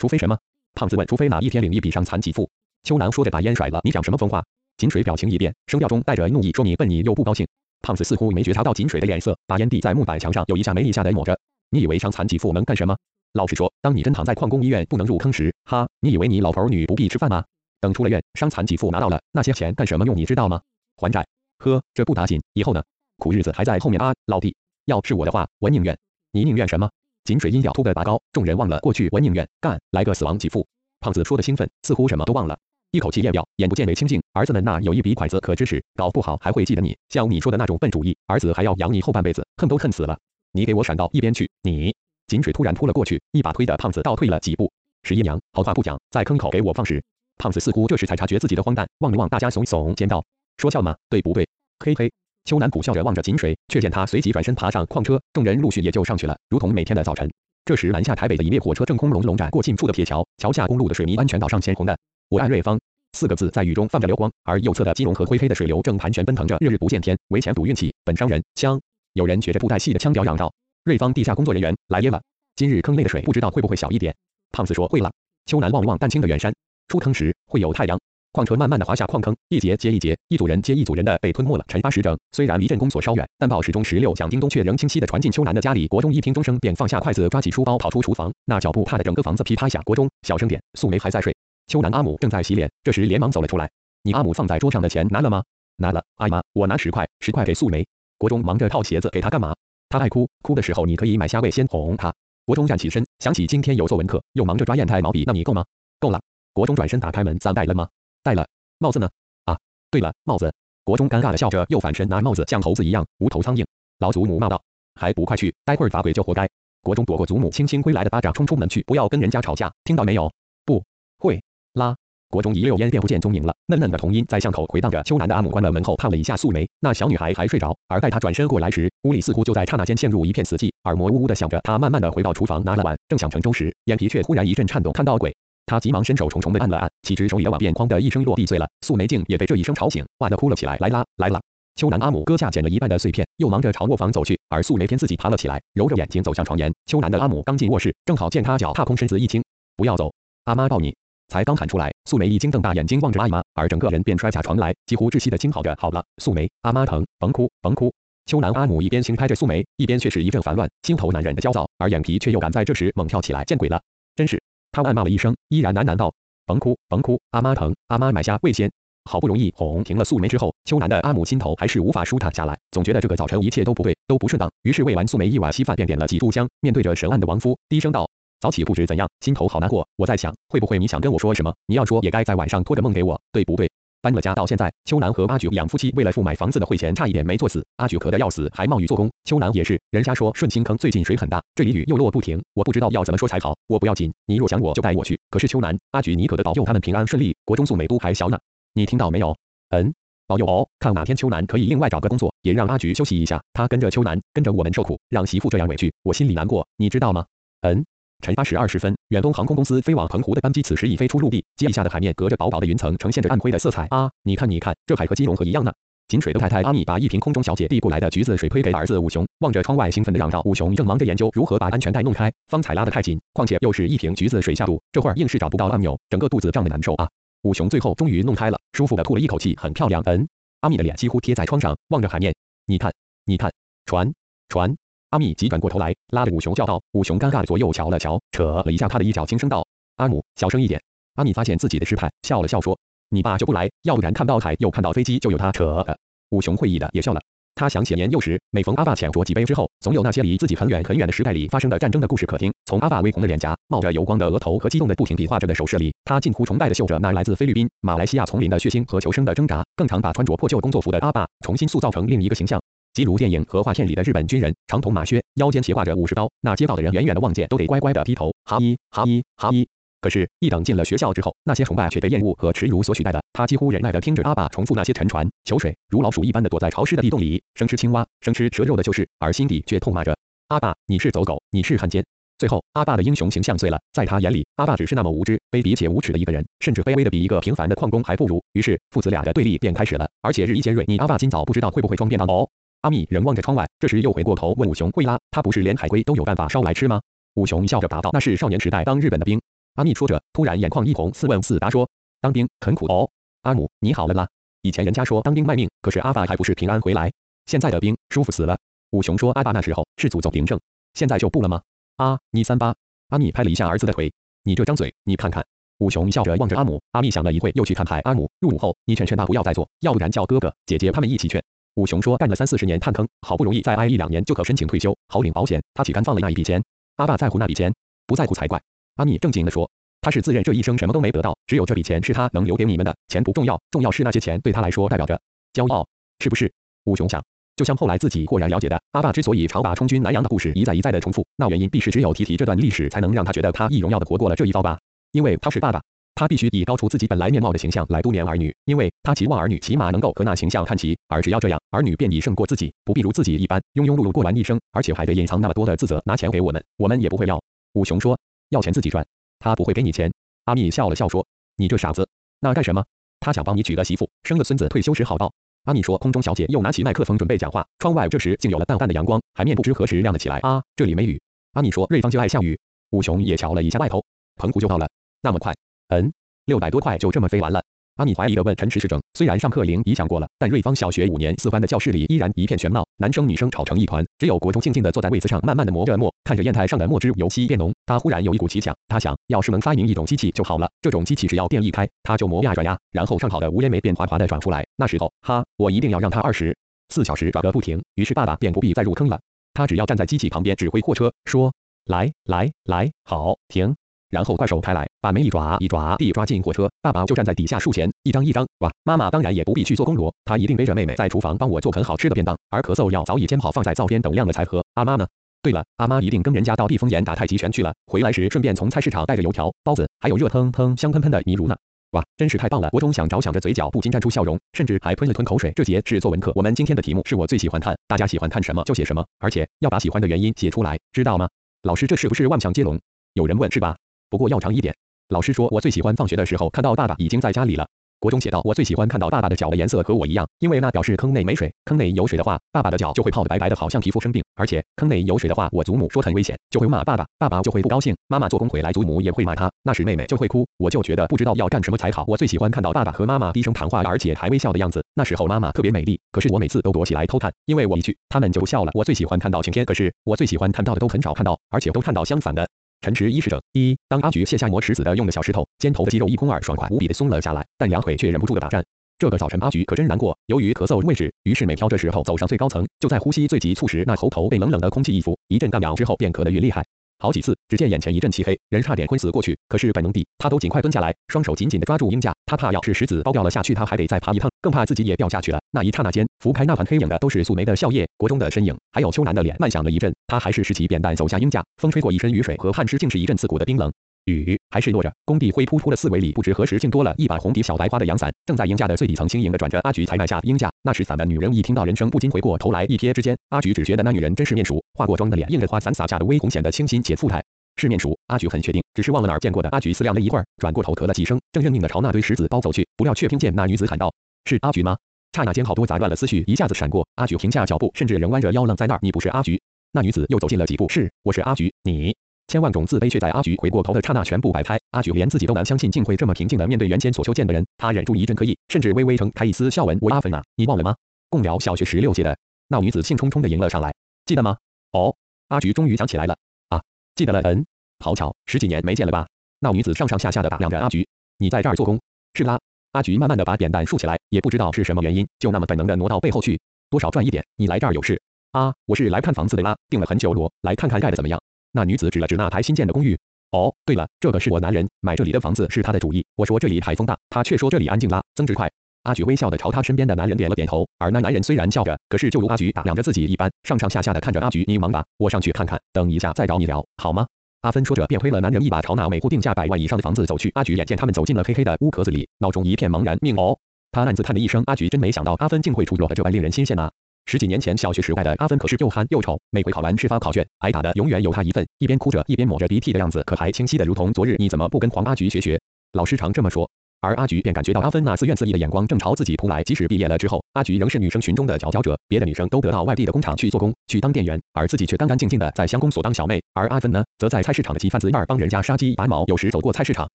除非什么？胖子问。除非哪一天领一笔伤残给付。秋楠说着把烟甩了。你讲什么疯话？锦水表情一变，声调中带着怒意，说你笨你又不高兴。胖子似乎没觉察到锦水的脸色，把烟蒂在木板墙上有一下没一下的抹着。你以为伤残给付能干什么？老实说，当你真躺在矿工医院不能入坑时，哈，你以为你老头女不必吃饭吗？等出了院，伤残给付拿到了，那些钱干什么用？你知道吗？还债。呵，这不打紧，以后呢？苦日子还在后面啊，老弟。要是我的话，我宁愿。你宁愿什么？井水音调突的拔高，众人忘了过去，我宁愿干来个死亡给付。胖子说的兴奋，似乎什么都忘了，一口气咽掉，眼不见为清净。儿子们那有一笔款子可支持，搞不好还会记得你。像你说的那种笨主意，儿子还要养你后半辈子，恨都恨死了。你给我闪到一边去！你。井水突然扑了过去，一把推的胖子倒退了几步。十一娘，好话不讲，在坑口给我放屎！胖子似乎这时才察觉自己的荒诞，望了望大家，耸耸肩道：“说笑吗？对不对？”嘿嘿。秋楠苦笑着望着井水，却见他随即转身爬上矿车，众人陆续也就上去了，如同每天的早晨。这时南下台北的一列火车正轰隆隆展过近处的铁桥，桥下公路的水泥安全岛上鲜红的“我爱瑞芳”四个字在雨中泛着流光，而右侧的金融河灰黑的水流正盘旋奔腾着，日日不见天，为钱赌运气，本伤人。枪！有人学着布袋戏的腔调嚷道：“瑞芳地下工作人员来耶了！”今日坑内的水不知道会不会小一点？胖子说会了。秋楠望了望淡青的远山，出坑时会有太阳。矿车慢慢的滑下矿坑，一节接一节，一组人接一组人的被吞没了。陈发时整，虽然离镇公所稍远，但报时钟十六响叮咚却仍清晰的传进秋楠的家里。国中一听钟声，便放下筷子，抓起书包跑出厨房，那脚步踏得整个房子噼啪响。国中，小声点，素梅还在睡。秋楠阿母正在洗脸，这时连忙走了出来。你阿母放在桌上的钱拿了吗？拿了。阿妈，我拿十块，十块给素梅。国中忙着套鞋子，给她干嘛？她爱哭，哭的时候你可以买虾味先哄她。国中站起身，想起今天有作文课，又忙着抓砚台毛笔，那你够吗？够了。国中转身打开门，咱带了吗？戴了。帽子呢？啊，对了，帽子。国中尴尬的笑着，又反身拿帽子，像猴子一样无头苍蝇。老祖母骂道：“还不快去，待会儿罚跪就活该。”国中躲过祖母轻轻挥来的巴掌，冲出门去，不要跟人家吵架，听到没有？不会啦。国中一溜烟便不见踪影了。嫩嫩的童音在巷口回荡着。秋楠的阿母关了门后烫了一下素梅，那小女孩还睡着，而待她转身过来时，屋里似乎就在刹那间陷入一片死寂，耳膜呜呜的响着。她慢慢的回到厨房，拿了碗，正想盛粥时，眼皮却忽然一阵颤动，看到鬼。他急忙伸手重重的按了按，岂知手里的碗便哐的一声落地碎了。素梅竟也被这一声吵醒，哇的哭了起来。来啦，来啦！秋楠阿母割下捡了一半的碎片，又忙着朝卧房走去，而素梅偏自己爬了起来，揉着眼睛走向床沿。秋楠的阿母刚进卧室，正好见他脚踏空，身子一轻，不要走，阿妈抱你。才刚喊出来，素梅已经瞪大眼睛望着阿妈，而整个人便摔下床来，几乎窒息的惊嚎着：“好了，素梅，阿妈疼，甭哭，甭哭。”秋楠阿母一边轻拍着素梅，一边却是一阵烦乱，心头难忍的焦躁，而眼皮却又敢在这时猛跳起来。见鬼了，真是！他暗骂了一声，依然喃喃道。甭哭，甭哭，阿妈疼，阿妈买虾味先。好不容易哄停了素梅之后，秋楠的阿母心头还是无法舒坦下来，总觉得这个早晨一切都不对，都不顺当。于是喂完素梅一碗稀饭，便点了几炷香，面对着神案的亡夫，低声道：“早起不知怎样，心头好难过。我在想，会不会你想跟我说什么？你要说，也该在晚上托着梦给我，对不对？”搬了家到现在，秋楠和阿菊两夫妻为了付买房子的汇钱，差一点没作死。阿菊咳得要死，还冒雨做工。秋楠也是，人家说顺清坑最近水很大，这里雨又落不停，我不知道要怎么说才好。我不要紧，你若想我就带我去。可是秋楠、阿菊，你可得保佑他们平安顺利。国中素美都还小呢，你听到没有？嗯，保佑哦。看哪天秋楠可以另外找个工作，也让阿菊休息一下。他跟着秋楠，跟着我们受苦，让媳妇这样委屈，我心里难过，你知道吗？嗯。晨八时二十分，远东航空公司飞往澎湖的班机此时已飞出陆地，机下的海面隔着薄薄的云层，呈现着暗灰的色彩。啊，你看，你看，这还和金融河一样呢。井水的太太阿米把一瓶空中小姐递过来的橘子水推给儿子武雄，望着窗外兴奋的嚷道：“武雄正忙着研究如何把安全带弄开，方才拉得太紧，况且又是一瓶橘子水下肚，这会儿硬是找不到按钮，整个肚子胀得难受啊。”武雄最后终于弄开了，舒服的吐了一口气，很漂亮。嗯，阿米的脸几乎贴在窗上，望着海面，你看，你看，船，船。阿米急转过头来，拉着武雄叫道：“武雄，尴尬的左右瞧了瞧，扯了一下他的衣角，轻声道：阿母，小声一点。”阿米发现自己的失态，笑了笑说：“你爸就不来，要不然看到海又看到飞机，就有他扯的。”武雄会意的也笑了。他想起年幼时，每逢阿爸浅酌几杯之后，总有那些离自己很远很远的时代里发生的战争的故事可听。从阿爸微红的脸颊、冒着油光的额头和激动的不停比划着的手势里，他近乎崇拜的嗅着那来自菲律宾、马来西亚丛林的血腥和求生的挣扎。更常把穿着破旧工作服的阿爸重新塑造成另一个形象。即如电影和画片里的日本军人，长筒马靴，腰间斜挂着武士刀，那街道的人远远的望见都得乖乖的低头，哈一哈一哈一。可是，一等进了学校之后，那些崇拜却被厌恶和耻辱所取代的。他几乎忍耐的听着阿爸重复那些沉船、求水，如老鼠一般的躲在潮湿的地洞里，生吃青蛙，生吃蛇肉的旧事，而心底却痛骂着阿爸，你是走狗，你是汉奸。最后，阿爸的英雄形象碎了，在他眼里，阿爸只是那么无知、卑鄙且无耻的一个人，甚至卑微的比一个平凡的矿工还不如。于是，父子俩的对立便开始了，而且日益尖锐。你阿爸今早不知道会不会装便当哦。阿密仍望着窗外，这时又回过头问武雄：“会拉，他不是连海龟都有办法烧来吃吗？”武雄笑着答道：“那是少年时代当日本的兵。”阿密说着，突然眼眶一红，似问似答说：“当兵很苦哦。”阿姆，你好了啦？以前人家说当兵卖命，可是阿爸还不是平安回来？现在的兵舒服死了。武雄说：“阿爸那时候是祖宗临政，现在就不了吗？”啊，你三八。阿密拍了一下儿子的腿：“你这张嘴，你看看。”武雄笑着望着阿姆。阿密想了一会，又去看海。阿姆，入伍后你劝劝他不要再做，要不然叫哥哥姐姐他们一起劝。武雄说：“干了三四十年探坑，好不容易再挨一两年就可申请退休，好领保险。他岂甘放了那一笔钱？阿爸在乎那笔钱？不在乎才怪。”阿密正经地说。他是自认这一生什么都没得到，只有这笔钱是他能留给你们的。钱不重要，重要是那些钱对他来说代表着骄傲，是不是？武雄想，就像后来自己豁然了解的，阿爸之所以常把充军南洋的故事一再一再的重复，那原因必是只有提提这段历史，才能让他觉得他易荣耀的活过了这一遭吧。因为他是爸爸，他必须以高出自己本来面貌的形象来督勉儿女，因为他期望儿女起码能够和那形象看齐，而只要这样，儿女便已胜过自己，不必如自己一般庸庸碌碌过完一生，而且还得隐藏那么多的自责，拿钱给我们，我们也不会要。武雄说，要钱自己赚，他不会给你钱。阿密笑了笑说：“你这傻子，那干什么？他想帮你娶个媳妇，生个孙子，退休时好报。”阿密说：“空中小姐又拿起麦克风准备讲话。”窗外这时竟有了淡淡的阳光，海面不知何时亮了起来。啊，这里没雨。阿密说：“瑞芳就爱下雨。”武雄也瞧了一下外头，澎湖就到了，那么快？嗯，六百多块就这么飞完了。阿米怀疑的问陈池市长：“虽然上课铃已响过了，但瑞芳小学五年四班的教室里依然一片喧闹，男生女生吵成一团，只有国中静静的坐在位子上，慢慢的磨着墨，看着砚台上的墨汁由稀变浓。他忽然有一股奇想，他想要是能发明一种机器就好了，这种机器只要电一开，它就磨呀转呀，然后上好的无烟煤便滑滑的转出来。那时候，哈，我一定要让它二十四小时转个不停。于是爸爸便不必再入坑了，他只要站在机器旁边指挥货车，说来来来，好停。然后怪手开来，把煤一抓一爪地抓进火车，爸爸就站在底下数钱，一张一张。哇，妈妈当然也不必去做工罗，她一定背着妹妹在厨房帮我做很好吃的便当，而咳嗽药早已煎好放在灶边等晾了才喝。阿妈呢？对了，阿妈一定跟人家到地丰岩打太极拳去了，回来时顺便从菜市场带着油条、包子，还有热腾腾、香喷喷的泥炉呢。哇，真是太棒了！国中想着想着，嘴角不禁绽出笑容，甚至还吞了吞口水。这节是作文课，我们今天的题目是我最喜欢看，大家喜欢看什么就写什么，而且要把喜欢的原因写出来，知道吗？老师，这是不是万象接龙？有人问是吧？不过要长一点。老师说，我最喜欢放学的时候看到爸爸已经在家里了。国中写道，我最喜欢看到爸爸的脚的颜色和我一样，因为那表示坑内没水。坑内有水的话，爸爸的脚就会泡得白白的，好像皮肤生病。而且坑内有水的话，我祖母说很危险，就会骂爸爸，爸爸就会不高兴。妈妈做工回来，祖母也会骂他，那时妹妹就会哭。我就觉得不知道要干什么才好。我最喜欢看到爸爸和妈妈低声谈话，而且还微笑的样子。那时候妈妈特别美丽，可是我每次都躲起来偷看，因为我一去，他们就不笑了。我最喜欢看到晴天，可是我最喜欢看到的都很少看到，而且都看到相反的。陈池一是整一，当阿菊卸下磨石子的用的小石头，肩头的肌肉一空而爽快无比的松了下来，但两腿却忍不住的打颤。这个早晨阿菊可真难过，由于咳嗽未止，于是每挑这时候走上最高层，就在呼吸最急促时，那喉头被冷冷的空气一拂，一阵干痒之后便咳得越厉害。好几次，只见眼前一阵漆黑，人差点昏死过去。可是本能地，他都尽快蹲下来，双手紧紧地抓住鹰架。他怕要是石子包掉了下去，他还得再爬一趟，更怕自己也掉下去了。那一刹那间，拂开那团黑影的都是素梅的笑靥、国中的身影，还有秋楠的脸。慢想了一阵，他还是拾起扁担走下鹰架。风吹过一身雨水和汗湿，竟是一阵刺骨的冰冷。雨还是落着。工地灰扑扑的四围里，不知何时竟多了一把红底小白花的阳伞，正在鹰架的最底层轻盈的转着。阿菊才迈下鹰架，那时伞的女人一听到人声，不禁回过头来，一瞥之间，阿菊只觉得那女人真是面熟，化过妆的脸，映着花伞洒下的微红，显得清新且富态。是面熟，阿菊很确定，只是忘了哪儿见过的。阿菊思量了一会儿，转过头咳了几声，正认命的朝那堆石子包走去，不料却听见那女子喊道：“是阿菊吗？”刹那间，好多杂乱的思绪一下子闪过。阿菊停下脚步，甚至仍弯着腰愣在那儿。你不是阿菊？那女子又走近了几步，是，我是阿菊。你，千万种自卑却在阿菊回过头的刹那全部摆开。阿菊连自己都难相信，竟会这么平静的面对原先所修见的人。他忍住一阵刻意，甚至微微撑开一丝笑纹。我阿芬啊，你忘了吗？共聊小学十六届的。那女子兴冲冲的迎了上来，记得吗？哦，阿菊终于想起来了。啊，记得了。嗯。好巧，十几年没见了吧？那女子上上下下的打量着阿菊，你在这儿做工？是啦。阿菊慢慢的把扁担竖起来，也不知道是什么原因，就那么本能的挪到背后去，多少赚一点。你来这儿有事？啊，我是来看房子的啦，订了很久罗，来看看盖的怎么样。那女子指了指那台新建的公寓。哦，对了，这个是我男人买这里的房子是他的主意。我说这里台风大，他却说这里安静啦，增值快。阿菊微笑的朝他身边的男人点了点头，而那男人虽然笑着，可是就如阿菊打量着自己一般，上上下下的看着阿菊。你忙吧，我上去看看，等一下再找你聊，好吗？阿芬说着，便推了男人一把，朝那每户定价百万以上的房子走去。阿菊眼见他们走进了黑黑的屋壳子里，脑中一片茫然。命哦，他暗自叹了一声。阿菊真没想到阿芬竟会出落得这般令人新鲜啊！十几年前小学时代的阿芬可是又憨又丑，每回考完试发考卷，挨打的永远有他一份。一边哭着，一边抹着鼻涕的样子，可还清晰的如同昨日。你怎么不跟黄阿菊学学？老师常这么说。而阿菊便感觉到阿芬那自怨自艾的眼光正朝自己扑来。即使毕业了之后，阿菊仍是女生群中的佼佼者，别的女生都得到外地的工厂去做工，去当店员，而自己却干干净净的在乡公所当小妹。而阿芬呢，则在菜市场的鸡贩子院帮人家杀鸡拔毛。有时走过菜市场，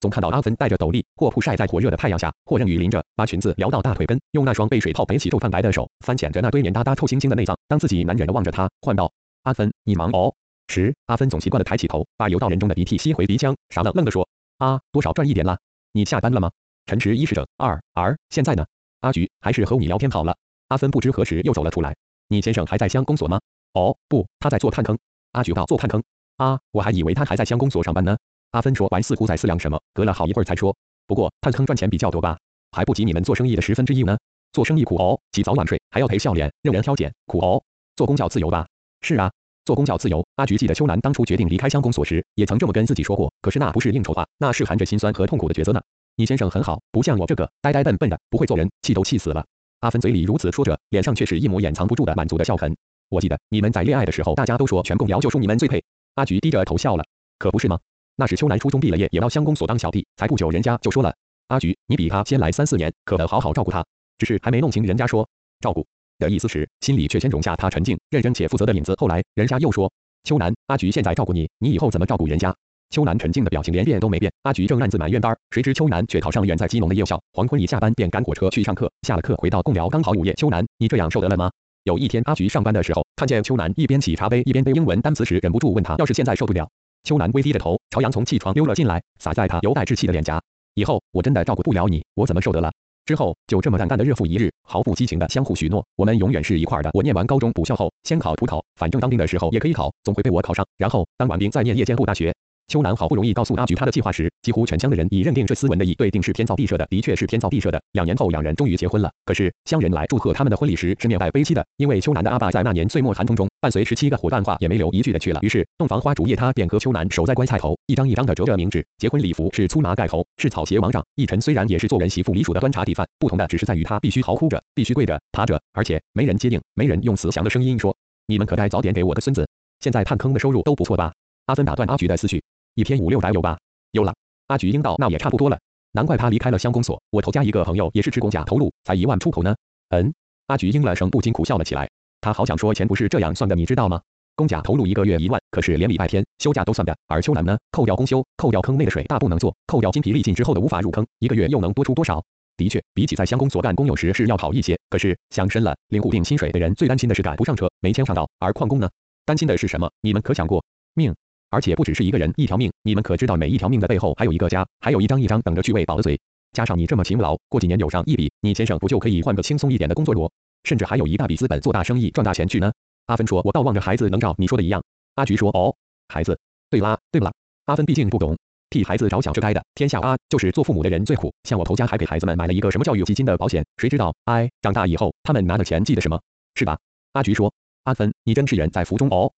总看到阿芬戴着斗笠，或曝晒在火热的太阳下，或任雨淋着，把裙子撩到大腿根，用那双被水泡北起皱泛白的手，翻捡着那堆黏哒哒臭腥腥的内脏。当自己难忍的望着他，唤道：“阿芬，你忙哦。”时，阿芬总习惯的抬起头，把游到人中的鼻涕吸回鼻腔，傻愣愣的说：“啊，多少赚一点啦？你下班了吗？”陈池一是整二儿，现在呢？阿菊还是和你聊天好了。阿芬不知何时又走了出来。你先生还在乡公所吗？哦，不，他在做探坑。阿菊道：做探坑？啊，我还以为他还在乡公所上班呢。阿芬说完，似乎在思量什么，隔了好一会儿才说：不过探坑赚钱比较多吧？还不及你们做生意的十分之一呢。做生意苦哦，起早晚睡，还要陪笑脸，任人挑拣，苦哦。做工较自由吧？是啊，做工较自由。阿菊记得秋兰当初决定离开乡公所时，也曾这么跟自己说过。可是那不是应酬话，那是含着心酸和痛苦的抉择呢。你先生很好，不像我这个呆呆笨笨的，不会做人，气都气死了。阿芬嘴里如此说着，脸上却是一抹掩藏不住的满足的笑痕。我记得你们在恋爱的时候，大家都说全贡寮就属你们最配。阿菊低着头笑了，可不是吗？那是秋兰初中毕了业，也到乡公所当小弟，才不久人家就说了，阿菊，你比他先来三四年，可得好好照顾他。只是还没弄清人家说照顾的意思时，心里却先容下他沉静、认真且负责的影子。后来人家又说，秋兰，阿菊现在照顾你，你以后怎么照顾人家？秋楠沉静的表情连变都没变，阿菊正暗自埋怨单儿，谁知秋楠却考上远在基隆的夜校，黄昏一下班便赶火车去上课，下了课回到贡寮刚好午夜。秋楠，你这样受得了吗？有一天阿菊上班的时候，看见秋楠一边洗茶杯一边背英文单词时，忍不住问他，要是现在受不了？秋楠微低着头，朝阳从气床溜了进来，洒在他犹带稚气的脸颊。以后我真的照顾不了你，我怎么受得了？之后就这么淡淡的日复一日，毫不激情的相互许诺，我们永远是一块的。我念完高中补校后，先考普考，反正当兵的时候也可以考，总会被我考上，然后当完兵再念夜间部大学。秋楠好不容易告诉阿菊他的计划时，几乎全乡的人已认定这斯文的一对定是天造地设的，的确是天造地设的。两年后，两人终于结婚了。可是乡人来祝贺他们的婚礼时，是面带悲戚的，因为秋楠的阿爸在那年岁末寒风中，伴随十七个伙伴话也没留一句的去了。于是洞房花烛夜，他便和秋楠守在棺材头，一张一张的折着冥纸。结婚礼服是粗麻盖头，是草鞋王帐。一晨虽然也是做人媳妇，离属的端茶递饭，不同的只是在于他必须嚎哭着，必须跪着爬着，而且没人接应，没人用慈祥的声音说：“你们可该早点给我个孙子。”现在探坑的收入都不错吧？阿芬打断阿菊的思绪。一天五六百有吧？有了。阿菊应道：“那也差不多了。难怪他离开了乡公所。我头家一个朋友也是职工甲投入，才一万出头呢。”嗯。阿菊应了声，不禁苦笑了起来。他好想说钱不是这样算的，你知道吗？工甲投入一个月一万，可是连礼拜天休假都算的。而秋楠呢，扣掉公休，扣掉坑内的水大不能做，扣掉筋疲力尽之后的无法入坑，一个月又能多出多少？的确，比起在乡公所干工有时是要好一些。可是想深了，领固定薪水的人最担心的是赶不上车，没签上道。而矿工呢，担心的是什么？你们可想过？命。而且不只是一个人一条命，你们可知道每一条命的背后还有一个家，还有一张一张等着去喂饱的嘴。加上你这么勤劳，过几年有上一笔，你先生不就可以换个轻松一点的工作罗？甚至还有一大笔资本做大生意赚大钱去呢？阿芬说：“我倒望着孩子能照你说的一样。”阿菊说：“哦，孩子，对啦，对啦？”阿芬毕竟不懂，替孩子着想是该的。天下啊，就是做父母的人最苦。像我头家还给孩子们买了一个什么教育基金的保险，谁知道？哎，长大以后他们拿的钱记得什么？是吧？阿菊说：“阿芬，你真是人在福中哦。”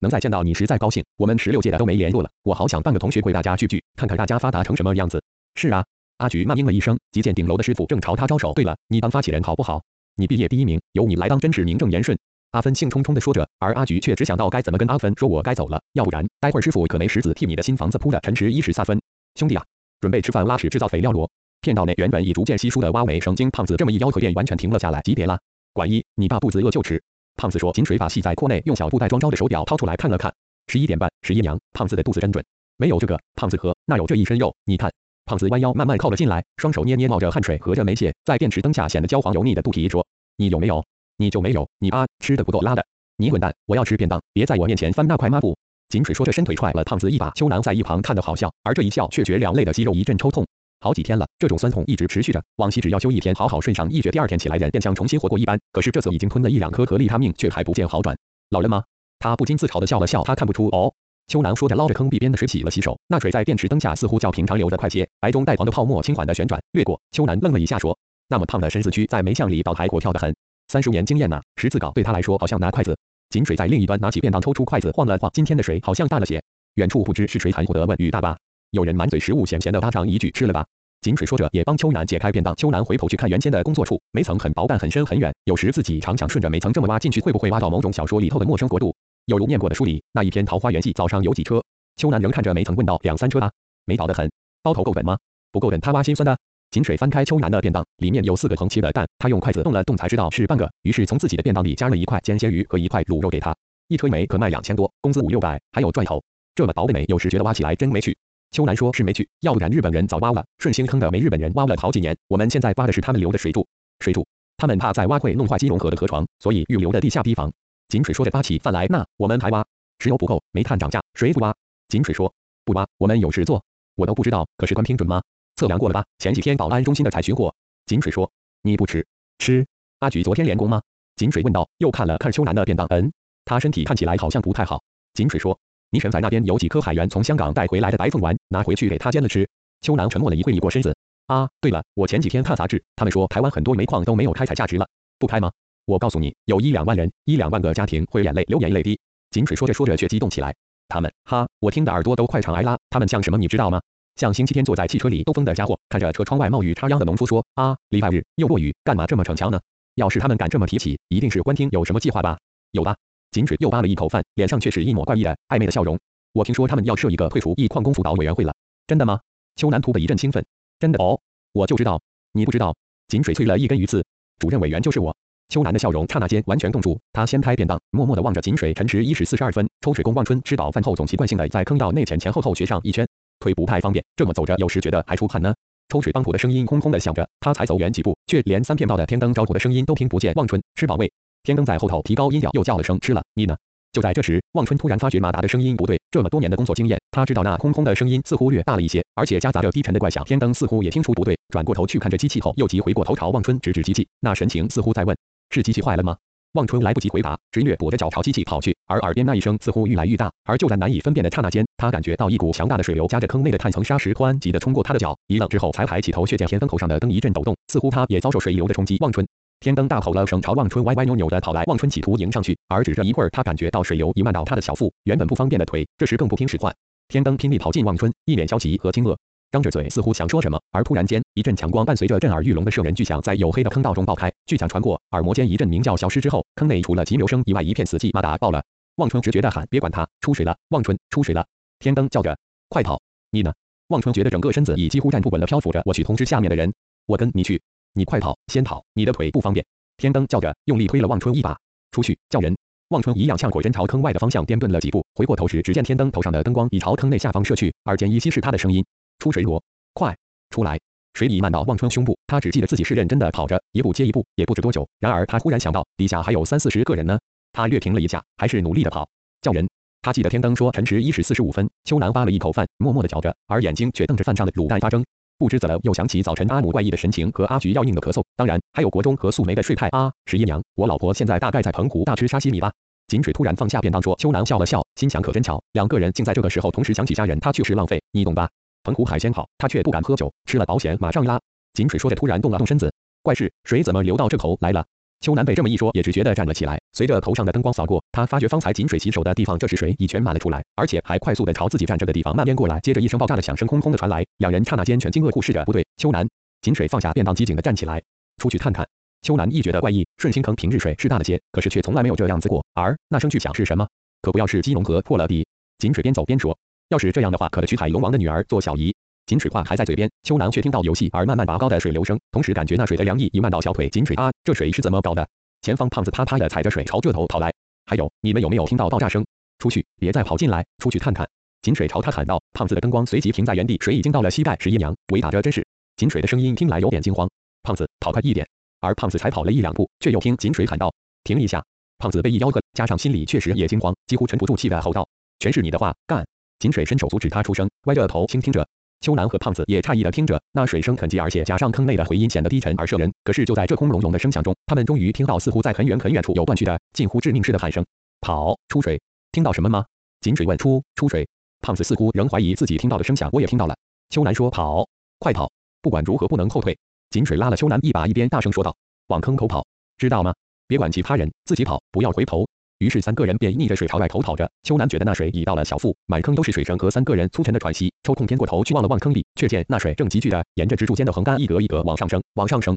能再见到你实在高兴，我们十六届的都没联络了，我好想办个同学会，大家聚聚，看看大家发达成什么样子。是啊，阿菊慢应了一声，即见顶楼的师傅正朝他招手。对了，你当发起人好不好？你毕业第一名，由你来当真是名正言顺。阿芬兴冲冲地说着，而阿菊却只想到该怎么跟阿芬说，我该走了，要不然待会儿师傅可没石子替你的新房子铺的。陈池一时撒分，兄弟啊，准备吃饭拉屎制造肥料罗。片道内原本已逐渐稀疏的蛙尾声，经胖子这么一吆喝，便完全停了下来。级别啦，管一，你爸肚子饿就吃。胖子说，井水把系在裤内，用小布袋装着的手表掏出来看了看。十一点半，十一娘，胖子的肚子真准，没有这个，胖子喝，那有这一身肉，你看，胖子弯腰慢慢靠了进来，双手捏捏冒着汗水合着没泄，在电池灯下显得焦黄油腻的肚皮说，你有没有？你就没有？你啊，吃的不够拉的，你滚蛋，我要吃便当，别在我面前翻那块抹布。井水说着伸腿踹了胖子一把，秋楠在一旁看得好笑，而这一笑却觉两肋的肌肉一阵抽痛，好几天了，这种酸痛一直持续着，往昔只要休一天好好睡上一觉，第二天起来人便像重新活过一般，可是这次已经吞了一两颗颗利他命，却还不见好转，老人吗？他不禁自嘲的笑了笑，他看不出哦。秋楠说着，捞着坑壁边的水洗了洗手，那水在电池灯下似乎较平常流得快些，白中带黄的泡沫轻缓的旋转掠过。秋楠愣了一下，说：“那么胖的身子躯在煤巷里倒还活跳得很，三十年经验呐，十字镐对他来说好像拿筷子。”井水在另一端拿起便当，抽出筷子晃了晃，今天的水好像大了些。远处不知是谁含糊的问：“雨大吧？”有人满嘴食物，闲闲的搭上一句：“吃了吧。”井水说着，也帮秋楠解开便当。秋楠回头去看原先的工作处，煤层很薄，但很深很远。有时自己常想顺着煤层这么挖进去，会不会挖到某种小说里头的陌生国度？有如念过的书里那一篇《桃花源记》，早上有几车？秋楠仍看着煤层问道：“两三车啊，煤薄得很，包头够本吗？不够稳，他挖心酸的。”井水翻开秋楠的便当，里面有四个横切的蛋，他用筷子动了动才知道是半个，于是从自己的便当里夹了一块煎鲜鱼和一块卤肉给他。一推煤可卖两千多，工资五六百，还有赚头。这么薄的煤，有时觉得挖起来真没趣。秋楠说是没去，要不然日本人早挖了。顺兴坑的煤日本人挖了好几年，我们现在挖的是他们留的水柱。水柱，他们怕再挖会弄坏金融河的河床，所以预留的地下堤防。井水说着发起饭来，那我们还挖？石油不够，煤炭涨价，谁不挖？井水说不挖，我们有事做。我都不知道，可是关评准吗？测量过了吧？前几天保安中心的采巡货。井水说你不吃？吃。阿菊昨天连工吗？井水问道，又看了看秋楠的便当，嗯。他身体看起来好像不太好。井水说：“倪神仔那边有几颗海员从香港带回来的白凤丸，拿回去给他煎了吃。”秋楠沉默了一会，一过身子。啊，对了，我前几天看杂志，他们说台湾很多煤矿都没有开采价值了，不开吗？我告诉你，有一两万人，一两万个家庭会眼泪流眼泪滴。井水说着说着却激动起来。他们，哈，我听的耳朵都快长癌了。他们像什么，你知道吗？像星期天坐在汽车里兜风的家伙，看着车窗外冒雨插秧的农夫说：“啊，礼拜日又落雨，干嘛这么逞强呢？”要是他们敢这么提起，一定是官厅有什么计划吧？有吧？井水又扒了一口饭，脸上却是一抹怪异的暧昧的笑容。我听说他们要设一个退出一矿工辅导委员会了，真的吗？秋南突的一阵兴奋，真的哦，我就知道，你不知道。井水啐了一根鱼刺，主任委员就是我。秋南的笑容刹那间完全冻住，他掀开便当，默默地望着井水。晨时一时四十二分，抽水工望春吃饱饭后总习惯性的在坑道内前前后后学上一圈，腿不太方便，这么走着有时觉得还出汗呢。抽水帮浦的声音空空的响着，他才走远几步，却连三片道的天灯招火的声音都听不见。望春吃饱未？天灯在后头提高音调，又叫了声：“吃了，你呢？”就在这时，望春突然发觉马达的声音不对。这么多年的工作经验，他知道那空空的声音似乎略大了一些，而且夹杂着低沉的怪响。天灯似乎也听出不对，转过头去看着机器后，又急回过头朝望春指指机器，那神情似乎在问：“是机器坏了吗？”望春来不及回答，直跃跛着脚朝机器跑去，而耳边那一声似乎愈来愈大。而就在难以分辨的刹那间，他感觉到一股强大的水流夹着坑内的碳层砂石，湍急地冲过他的脚。一愣之后，才抬起头，却见天灯头上的灯一阵抖动，似乎他也遭受水流的冲击。望春。天灯大吼了声，朝望春歪歪扭扭的跑来。望春企图迎上去，而只这一会儿，他感觉到水流已漫到他的小腹，原本不方便的腿，这时更不听使唤。天灯拼力跑近望春，一脸焦急和惊愕，张着嘴似乎想说什么，而突然间，一阵强光伴随着震耳欲聋的射人巨响，在黝黑的坑道中爆开。巨响传过，耳膜间一阵鸣叫消失之后，坑内除了急流声以外，一片死寂。马达爆了！望春直觉的喊：“别管他，出水了！”望春出水了！天灯叫着：“快跑！你呢？”望春觉得整个身子已几乎站不稳了，漂浮着。我去通知下面的人，我跟你去。你快跑，先跑，你的腿不方便。天灯叫着，用力推了望春一把，出去叫人。望春一样像火针朝坑外的方向颠顿了几步，回过头时，只见天灯头上的灯光已朝坑内下方射去。耳间依稀是他的声音：“出水罗，快出来！”水已漫到望春胸部，他只记得自己是认真的跑着，一步接一步，也不知多久。然而他忽然想到，底下还有三四十个人呢。他略停了一下，还是努力的跑，叫人。他记得天灯说辰时一时四十五分。秋兰扒了一口饭，默默的嚼着，而眼睛却瞪着饭上的卤蛋发怔。不知怎了，又想起早晨阿母怪异的神情和阿菊要硬的咳嗽，当然还有国中和素梅的睡态啊！十一娘，我老婆现在大概在澎湖大吃沙西米吧。井水突然放下便当说，秋楠笑了笑，心想可真巧，两个人竟在这个时候同时想起家人，他确实浪费，你懂吧？澎湖海鲜好，他却不敢喝酒，吃了保险马上拉。井水说着突然动了动身子，怪事，水怎么流到这头来了？秋楠被这么一说，也只觉得站了起来。随着头上的灯光扫过，他发觉方才井水洗手的地方，这时水已全满了出来，而且还快速的朝自己站着的地方蔓延过来。接着一声爆炸的响声空空的传来，两人刹那间全惊愕，互视着。不对，秋楠，井水放下便当，机警的站起来，出去看看。秋楠亦觉得怪异，顺心坑平日水是大了些，可是却从来没有这样子过。而那声巨响是什么？可不要是基隆河破了底。井水边走边说，要是这样的话，可得娶海龙王的女儿做小姨。井水话还在嘴边，秋楠却听到游戏而慢慢拔高的水流声，同时感觉那水的凉意已漫到小腿。井水啊，这水是怎么搞的？前方胖子啪啪的踩着水朝这头跑来，还有你们有没有听到爆炸声？出去，别再跑进来，出去看看。井水朝他喊道。胖子的灯光随即停在原地，水已经到了膝盖。十一娘，鬼打着真是。井水的声音听来有点惊慌。胖子，跑快一点。而胖子才跑了一两步，却又听井水喊道：“停一下！”胖子被一吆喝，加上心里确实也惊慌，几乎沉不住气的吼道：“全是你的话，干！”井水伸手阻止他出声，歪着头倾听着。秋楠和胖子也诧异的听着，那水声很急，而且加上坑内的回音显得低沉而摄人。可是就在这空隆隆的声响中，他们终于听到似乎在很远很远处有断续的、近乎致命似的喊声：“跑出水！”听到什么吗？井水问。出出水。胖子似乎仍怀疑自己听到的声响，我也听到了。秋楠说：“跑，快跑！不管如何不能后退。”井水拉了秋楠一把，一边大声说道：“往坑口跑，知道吗？别管其他人，自己跑，不要回头。”于是三个人便逆着水朝外头跑着。秋楠觉得那水已到了小腹，满坑都是水声和三个人粗沉的喘息。抽空偏过头去望了望坑里，却见那水正急剧的沿着支柱间的横杆一格一格往上升，往上升。